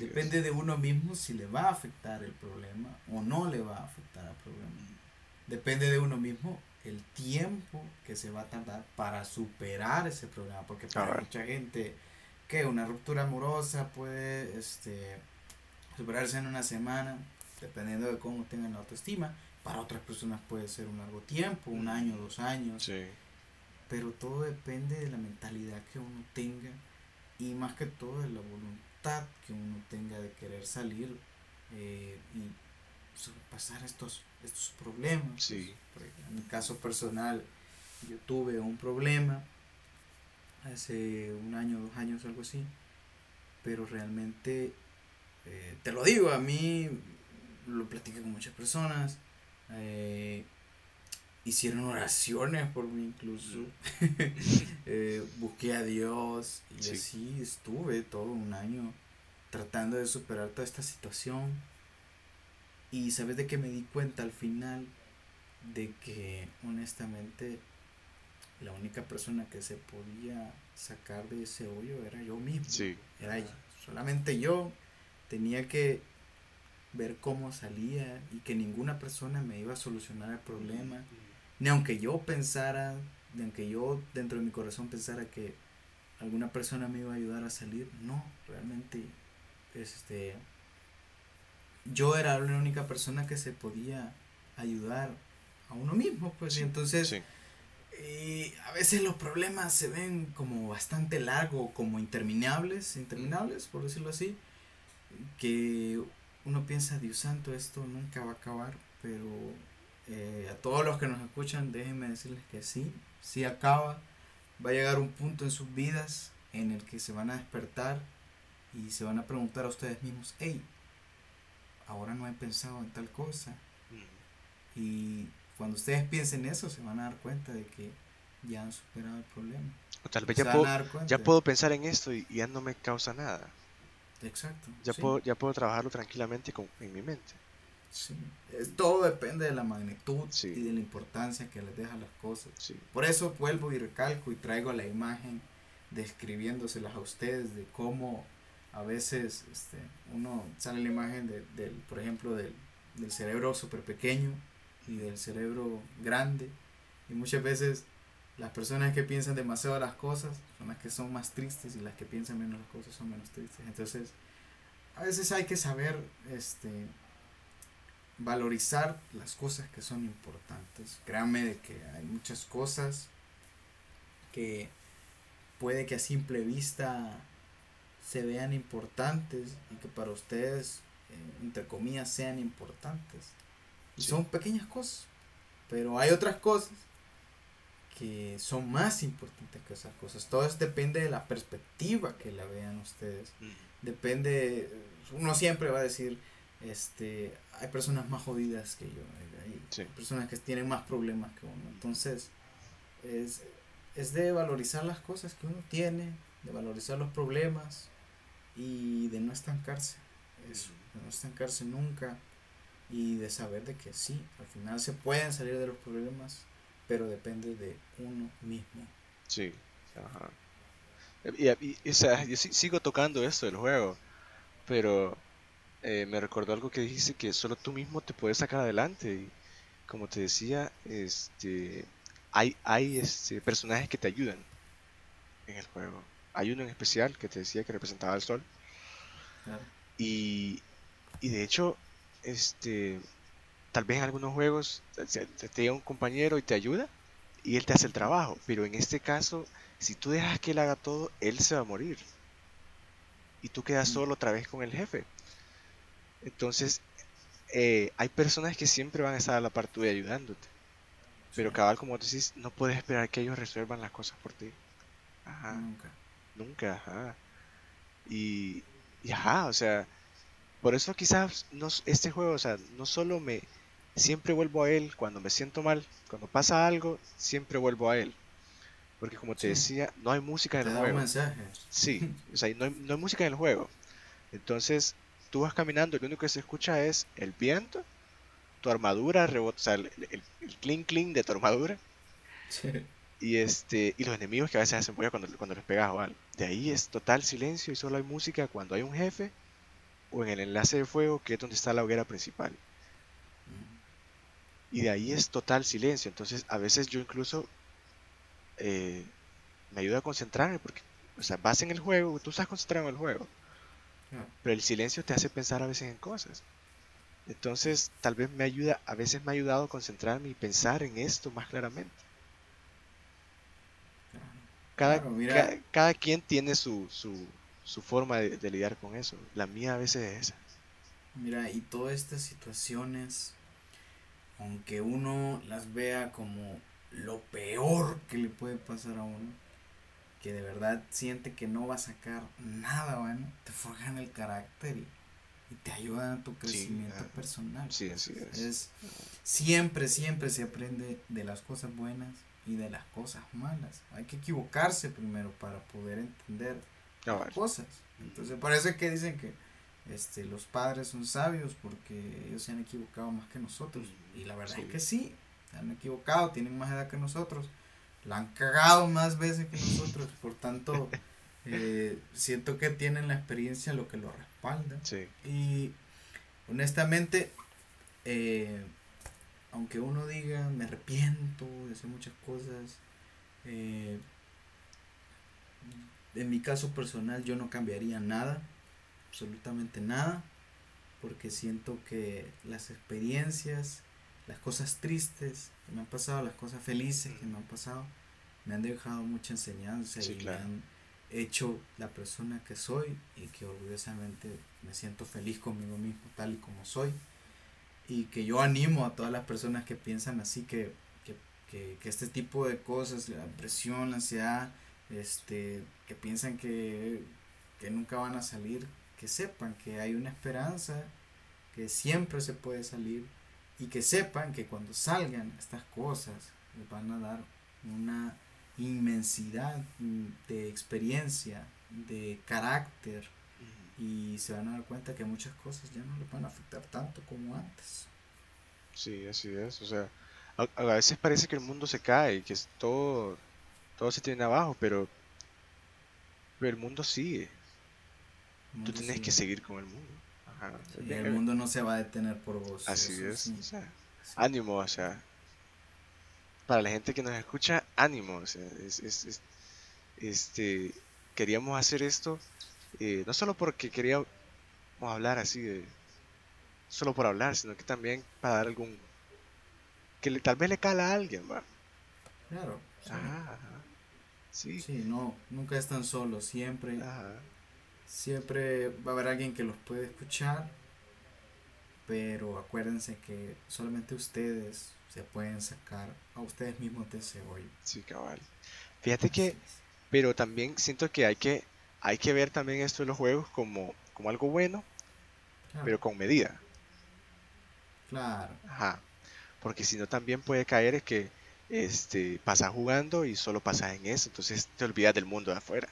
Depende de uno mismo si le va a afectar el problema o no le va a afectar al problema. Depende de uno mismo el tiempo que se va a tardar para superar ese problema. Porque para mucha gente que una ruptura amorosa puede este, superarse en una semana, dependiendo de cómo tengan la autoestima. Para otras personas puede ser un largo tiempo, un año, dos años. Pero todo depende de la mentalidad que uno tenga y más que todo de la voluntad que uno tenga de querer salir eh, y pasar estos, estos problemas. Sí. en mi caso personal, yo tuve un problema hace un año, dos años, algo así, pero realmente, eh, te lo digo, a mí lo platiqué con muchas personas, eh, hicieron oraciones por mí incluso. <laughs> Eh, busqué a Dios y así estuve todo un año tratando de superar toda esta situación. Y sabes de que me di cuenta al final de que honestamente la única persona que se podía sacar de ese hoyo era yo mismo. Era solamente yo. Tenía que ver cómo salía y que ninguna persona me iba a solucionar el problema ni aunque yo pensara, ni aunque yo dentro de mi corazón pensara que alguna persona me iba a ayudar a salir, no, realmente este yo era la única persona que se podía ayudar a uno mismo, pues y entonces eh, a veces los problemas se ven como bastante largos, como interminables, interminables, por decirlo así, que uno piensa, Dios santo, esto nunca va a acabar, pero eh, a todos los que nos escuchan, déjenme decirles que sí, sí acaba. Va a llegar un punto en sus vidas en el que se van a despertar y se van a preguntar a ustedes mismos, hey, ahora no he pensado en tal cosa. Mm. Y cuando ustedes piensen eso, se van a dar cuenta de que ya han superado el problema. O tal vez ya puedo, ya puedo pensar en esto y, ya no me causa nada. Exacto. Ya, puedo, ya puedo trabajarlo tranquilamente con, en mi mente. Sí. todo depende de la magnitud y de la importancia que les deja las cosas. Por eso vuelvo y recalco y traigo la imagen describiéndoselas a ustedes de cómo a veces este, uno sale la imagen de, del, por ejemplo, del, del cerebro súper pequeño y del cerebro grande. Y muchas veces las personas que piensan demasiado las cosas son las que son más tristes y las que piensan menos las cosas son menos tristes. Entonces, a veces hay que saber este, valorizar las cosas que son importantes. Créanme de que hay muchas cosas que puede que a simple vista se vean importantes y que para ustedes, eh, entre comillas, sean importantes. Y son pequeñas cosas, pero hay otras cosas que son más importantes que esas cosas. Todo eso depende de la perspectiva que la vean ustedes. Depende, uno siempre va a decir, este, hay personas más jodidas que yo, hay, personas que tienen más problemas que uno. Entonces, es, es de valorizar las cosas que uno tiene, de valorizar los problemas y de no estancarse. Eso, de no estancarse nunca y de saber de que sí, al final se pueden salir de los problemas pero depende de uno mismo. Sí, ajá. Y, o sea, yo sigo tocando esto del juego, pero eh, me recordó algo que dijiste que solo tú mismo te puedes sacar adelante y como te decía, este hay, hay este, personajes que te ayudan en el juego. Hay uno en especial que te decía que representaba al sol. Y, y de hecho, este tal vez en algunos juegos te, llega un compañero y te ayuda y él te hace el trabajo, pero en este caso, si tú dejas que él haga todo, él se va a morir. Y tú quedas mm. solo otra vez con el jefe. Entonces, eh, hay personas que siempre van a estar a la par tuya ayudándote. Pero cabal, como tú dices, no puedes esperar que ellos resuelvan las cosas por ti. Ajá. Nunca. Nunca, ajá. Y, y ajá, o sea, por eso quizás no, este juego, o sea, no solo me, siempre vuelvo a él cuando me siento mal, cuando pasa algo, siempre vuelvo a él. Porque como te decía, no hay música en el juego. Sí, o sea, no hay, no hay, música en el juego. Entonces, tú vas caminando lo único que se escucha es el viento, tu armadura, rebota, o sea, el, el, clink clink de tu armadura. Y este y los enemigos que a veces hacen bulla cuando, cuando les pegas o algo. De ahí es total silencio y solo hay música cuando hay un jefe o en el enlace de fuego que es donde está la hoguera principal y de ahí es total silencio. Entonces, a veces yo incluso eh, me ayuda a concentrarme porque, o sea, vas en el juego, tú estás concentrado en el juego, pero el silencio te hace pensar a veces en cosas. Entonces, tal vez me ayuda, a veces me ha ayudado a concentrarme y pensar en esto más claramente. Cada, cada, quien tiene su, su, su forma de, de, lidiar con eso. La mía a veces es esa. Mira, y todas estas situaciones aunque uno las vea como lo peor que le puede pasar a uno, que de verdad siente que no va a sacar nada bueno, te forjan el carácter y, te ayudan a tu crecimiento personal. Sí, así es. Siempre, siempre se aprende de las cosas buenas y de las cosas malas. Hay que equivocarse primero para poder entender las cosas. Entonces, parece que dicen que este, los padres son sabios porque ellos se han equivocado más que nosotros. Y la verdad es que sí, se han equivocado, tienen más edad que nosotros, la han cagado más veces que nosotros, por tanto, <laughs> eh, siento que tienen la experiencia lo que lo respalda. Y honestamente, eh, aunque uno diga, me arrepiento de hacer muchas cosas, eh, en mi caso personal yo no cambiaría nada absolutamente nada, porque siento que las experiencias, las cosas tristes que me han pasado, las cosas felices que me han pasado, me han dejado mucha enseñanza y me han hecho la persona que soy y que orgullosamente me siento feliz conmigo mismo tal y como soy. Y que yo animo a todas las personas que piensan así que, que, que este tipo de cosas, la presión, la ansiedad, este, que piensan que, que nunca van a salir, que sepan que hay una esperanza, que siempre se puede salir y que sepan que cuando salgan estas cosas les van a dar una inmensidad de experiencia, de carácter y se van a dar cuenta que muchas cosas ya no les van a afectar tanto como antes. Sí, así es. O sea, a, veces parece que el mundo se cae, que todo, todo se tiene abajo, pero, pero el mundo sigue. Tú tienes que seguir con el mundo. Ajá. Sí, el mundo no se va a detener por vos. Así eso es, sí. o sea, Sí. ánimo, o sea, para la gente que nos escucha, ánimo, o sea, es, es- es- este, queríamos hacer esto, eh, no solo porque queríamos hablar así de, solo por hablar, sino que también para dar algún, que le- tal vez le cala a alguien, va. Claro. sí. Ajá, ajá. Sí, Sí, no, nunca están solos, siempre, ajá. Siempre va a haber alguien que los puede escuchar, pero acuérdense que solamente ustedes se pueden sacar a ustedes mismos de ese hoyo. Sí, cabal. Fíjate que, pero también siento que hay que, hay que ver también esto de los juegos como, como algo bueno, Claro, pero con medida. claro, Ajá. Porque si no también puede caer es que este pasas jugando y solo pasas en eso, entonces te olvidas del mundo de afuera.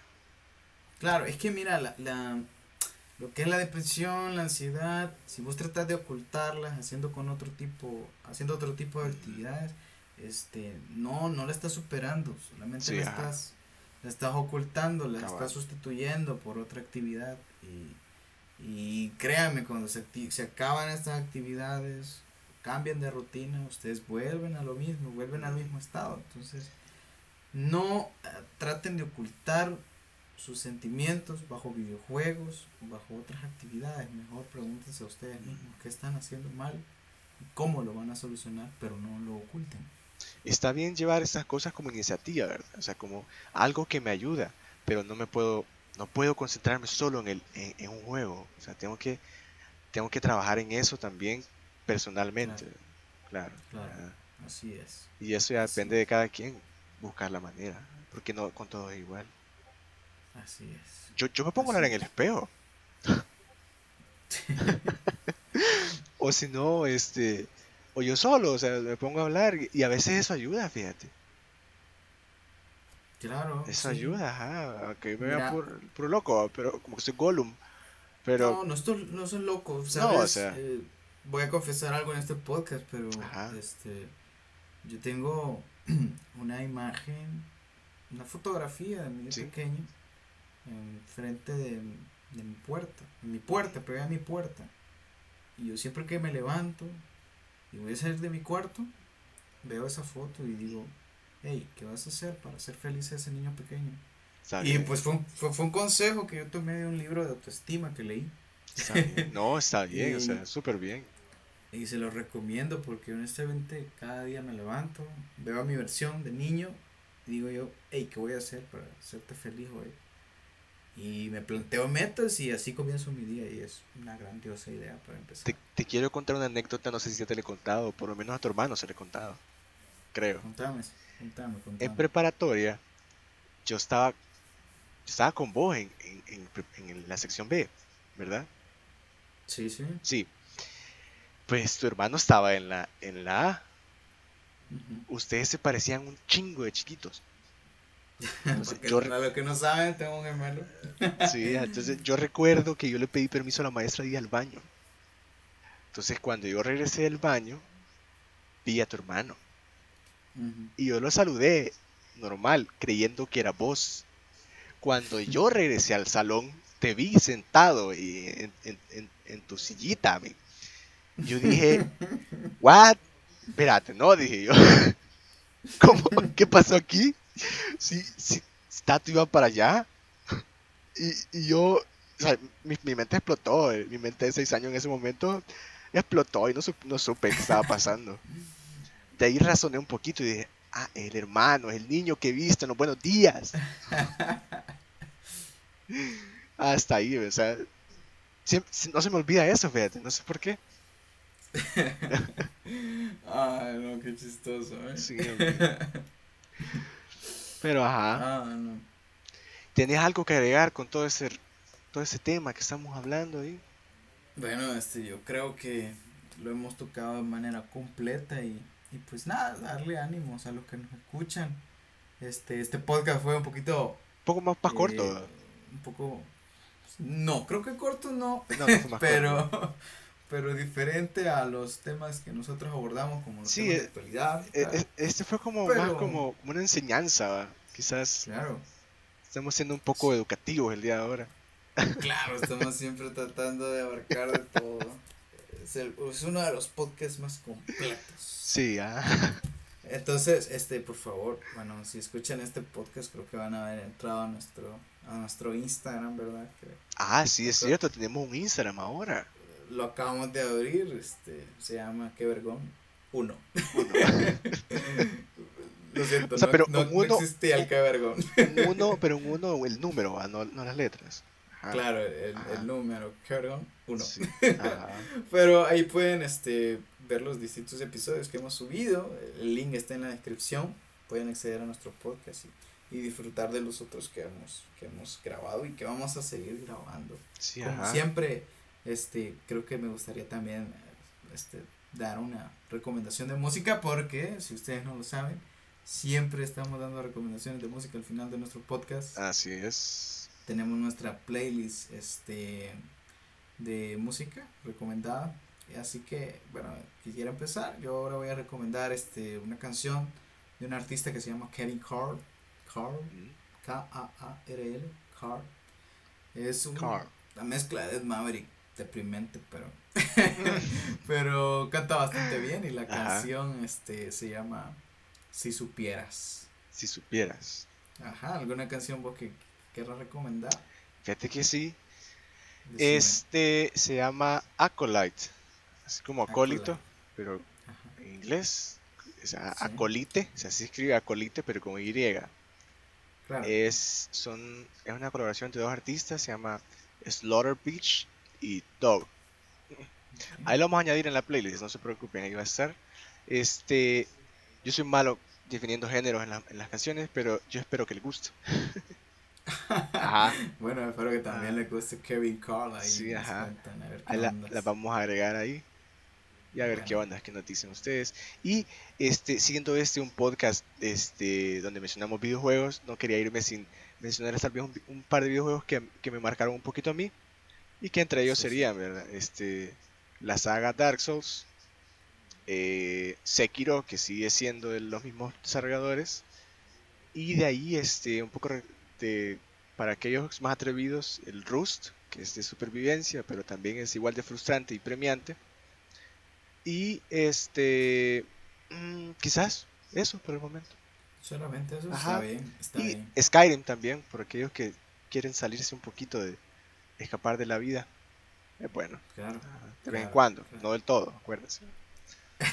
Claro, es que mira, la, la- lo que es la depresión, la ansiedad, si vos tratas de ocultarlas haciendo con otro tipo, haciendo otro tipo de actividades, este, no, no la estás superando, solamente Sí, la ajá. estás, la estás ocultando, la Cabal. estás sustituyendo por otra actividad y, y créanme, cuando se, se acaban estas actividades, cambian de rutina, ustedes vuelven a lo mismo, vuelven al mismo estado, entonces no eh, traten de ocultar sus sentimientos bajo videojuegos o bajo otras actividades. Mejor pregúntense a ustedes mismos qué están haciendo mal y cómo lo van a solucionar, pero no lo oculten. Está bien llevar estas cosas como iniciativa, ¿verdad? O sea, como algo que me ayuda, pero no me puedo, no puedo concentrarme solo en el, en, en un juego. O sea, tengo que, tengo que trabajar en eso también personalmente. Claro. Claro. Así es. Y eso ya Así depende de cada quien, buscar la manera, porque no con todo es igual. Así es. Yo, yo me pongo a hablar en el espejo. <laughs> O si no, este, o yo solo, o sea, me pongo a hablar y a veces eso ayuda, fíjate. Claro. Eso sí. ayuda, ajá, aunque me Mira. vea por, por loco, pero como que soy Gollum. Pero, No, no, estoy, no soy loco, No, o sea. Eh, voy a confesar algo en este podcast, pero Ajá. este yo tengo <clears throat> una imagen, una fotografía de mi Sí. pequeño enfrente de, de mi puerta, en mi puerta, pegada a mi puerta. Y yo siempre que me levanto y voy a salir de mi cuarto, veo esa foto y digo, hey, ¿qué vas a hacer para hacer feliz a ese niño pequeño? está Y bien, pues fue un, fue, fue un consejo que yo tomé de un libro de autoestima que leí. está bien. No, está <laughs> bien, o sea, súper bien. Y se lo recomiendo porque honestamente cada día me levanto, veo a mi versión de niño y digo yo, hey, ¿qué voy a hacer para hacerte feliz hoy? Y me planteo metas y así comienzo mi día y es una grandiosa idea para empezar. Te, te quiero contar una anécdota, no sé si ya te la he contado, por lo menos a tu hermano se le he contado, creo. Contame, contame, contame. En preparatoria, yo estaba, yo estaba con vos en, en, en la sección B, ¿verdad? Sí, sí. Sí. Pues tu hermano estaba en la, en la A. Ustedes se parecían un chingo de chiquitos. Entonces, <laughs> Porque yo, para los que no saben, tengo un gemelo. <laughs> sí, entonces yo recuerdo que yo le pedí permiso a la maestra de ir al baño. Entonces cuando yo regresé del baño, vi a tu hermano. Y yo lo saludé normal, creyendo que era vos. Cuando yo <laughs> regresé al salón, te vi sentado y en, en- en- en tu sillita. Yo dije, ¿what? Espérate, no, dije yo. ¿Cómo? ¿Qué pasó aquí? Sí, sí, Tato iba para allá. Y, y yo, o sea, mi, mi mente explotó. eh, Mi mente de seis años en ese momento explotó y no, no supe qué estaba pasando. De ahí razoné un poquito y dije, ah, el hermano, el niño que viste en los buenos días. <laughs> Hasta ahí, o sea, siem- si- no se me olvida eso, fíjate, no sé por qué. <laughs> Ay, no, qué chistoso, ¿eh? Sí. <laughs> Pero ajá, Ah, no. ¿tenés algo que agregar con todo ese, todo ese tema que estamos hablando ahí? Bueno, este, yo creo que lo hemos tocado de manera completa y, y pues nada, darle ánimos a los que nos escuchan. Este, este podcast fue un poquito... Un poco más, más eh, corto. Un poco... No, creo que corto no, <laughs> pero. Pero diferente a los temas que nosotros abordamos como los Sí, temas eh, de actualidad. E- claro. e- Este fue como Pero- más como una enseñanza, ¿va? quizás Claro, estamos siendo un poco educativos el día de ahora. Claro, estamos siempre tratando de abarcar de todo. Es, el- es uno de los podcasts más completos. Sí, ah. Entonces, este, por favor, bueno, si escuchan este podcast, creo que van a haber entrado a nuestro, a nuestro Instagram, ¿verdad? Que Ah, sí, es cierto, tenemos un Instagram ahora. Lo acabamos de abrir, este, se llama Qué Vergón 1. <laughs> Lo siento, O sea, no, pero no, un uno- no existía el Qué Vergón. Un uno, pero un uno, el número, ah, no, no las letras. Ajá. Claro, el, el número, Qué Vergón 1. Sí, <laughs> ajá. Pero ahí pueden este, ver los distintos episodios que hemos subido. El link está en la descripción. Pueden acceder a nuestro podcast y, y disfrutar de los otros que hemos, que hemos grabado y que vamos a seguir grabando. Sí, Como siempre, este, creo que me gustaría también este, dar una recomendación de música porque, si ustedes no lo saben, siempre estamos dando recomendaciones de música al final de nuestro podcast. Así es. tenemos nuestra playlist este de música recomendada. Así que bueno quisiera empezar. Yo ahora voy a recomendar este una canción de un artista que se llama Kevin Carl. Carl. Mm, K A A R L. Carl. Es un- Carl. una mezcla de Ed Maverick deprimente pero <laughs> pero canta bastante bien y la Ajá. canción este se llama Si supieras Si supieras. Ajá, ¿alguna canción vos que querrás recomendar? Fíjate que sí. Decime. Este se llama Acolyte. Así como acólito, Acolyte. pero Ajá. en inglés. O sea, Sí. acolite. O sea, se escribe acolite, pero con Y. Claro. Es, son, es una colaboración entre dos artistas. Se llama Slaughter Beach y Dog. Ahí lo vamos a añadir en la playlist, no se preocupen, ahí va a estar. Este, yo soy malo definiendo géneros en, la- en las canciones, pero yo espero que les guste. <laughs> Ajá, Bueno, espero que también Ah. le guste Kevin Carl ahí. Sí, ajá. cuentan, a ver qué ahí la, la vamos a agregar ahí y a ver qué Bueno. qué nos dicen ustedes. Y este, siendo este un podcast este, donde mencionamos videojuegos, no quería irme sin mencionar tal vez un, un par de videojuegos que, que me marcaron un poquito a mí y que entre ellos serían, ¿verdad? Este, la saga Dark Souls, eh, Sekiro, que sigue siendo de los mismos desarrolladores, y de ahí este, un poco de, para aquellos más atrevidos, el Rust, que es de supervivencia, pero también es igual de frustrante y premiante. Y este, mm, quizás eso por el momento. Solamente eso Ajá. está bien, está Y bien. Skyrim también, por aquellos que quieren salirse un poquito de escapar de la vida. Es bueno, Claro. ajá, de vez en Claro, cuando, claro. no del todo, acuérdense.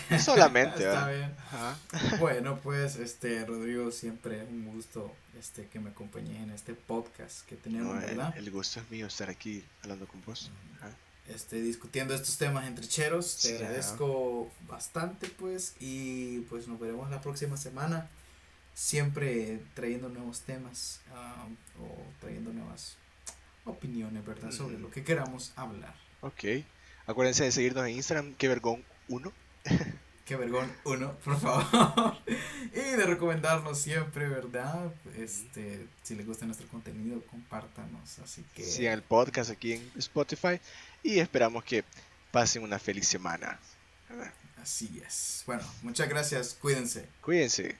No <laughs> solamente, está ¿verdad? bien. Ajá. Bueno, pues, este, Rodrigo, siempre un gusto este, que me acompañes en este podcast que tenemos, No, ¿verdad? el gusto es mío estar aquí hablando con vos. Ajá. este, discutiendo estos temas entre cheros. Te Sí, agradezco bastante, pues, y pues nos veremos la próxima semana. Siempre trayendo nuevos temas ah, o trayendo nuevas opiniones, ¿verdad? Sobre lo que queramos hablar. Ok. Acuérdense de seguirnos en Instagram, que vergón 1. Qué <laughs> vergón, uno, por favor. <laughs> y de recomendarnos siempre, ¿verdad? Este, si les gusta nuestro contenido, compártanos. Así que. Sigan el podcast aquí en Spotify y esperamos que pasen una feliz semana. Así es. Bueno, muchas gracias. Cuídense. Cuídense.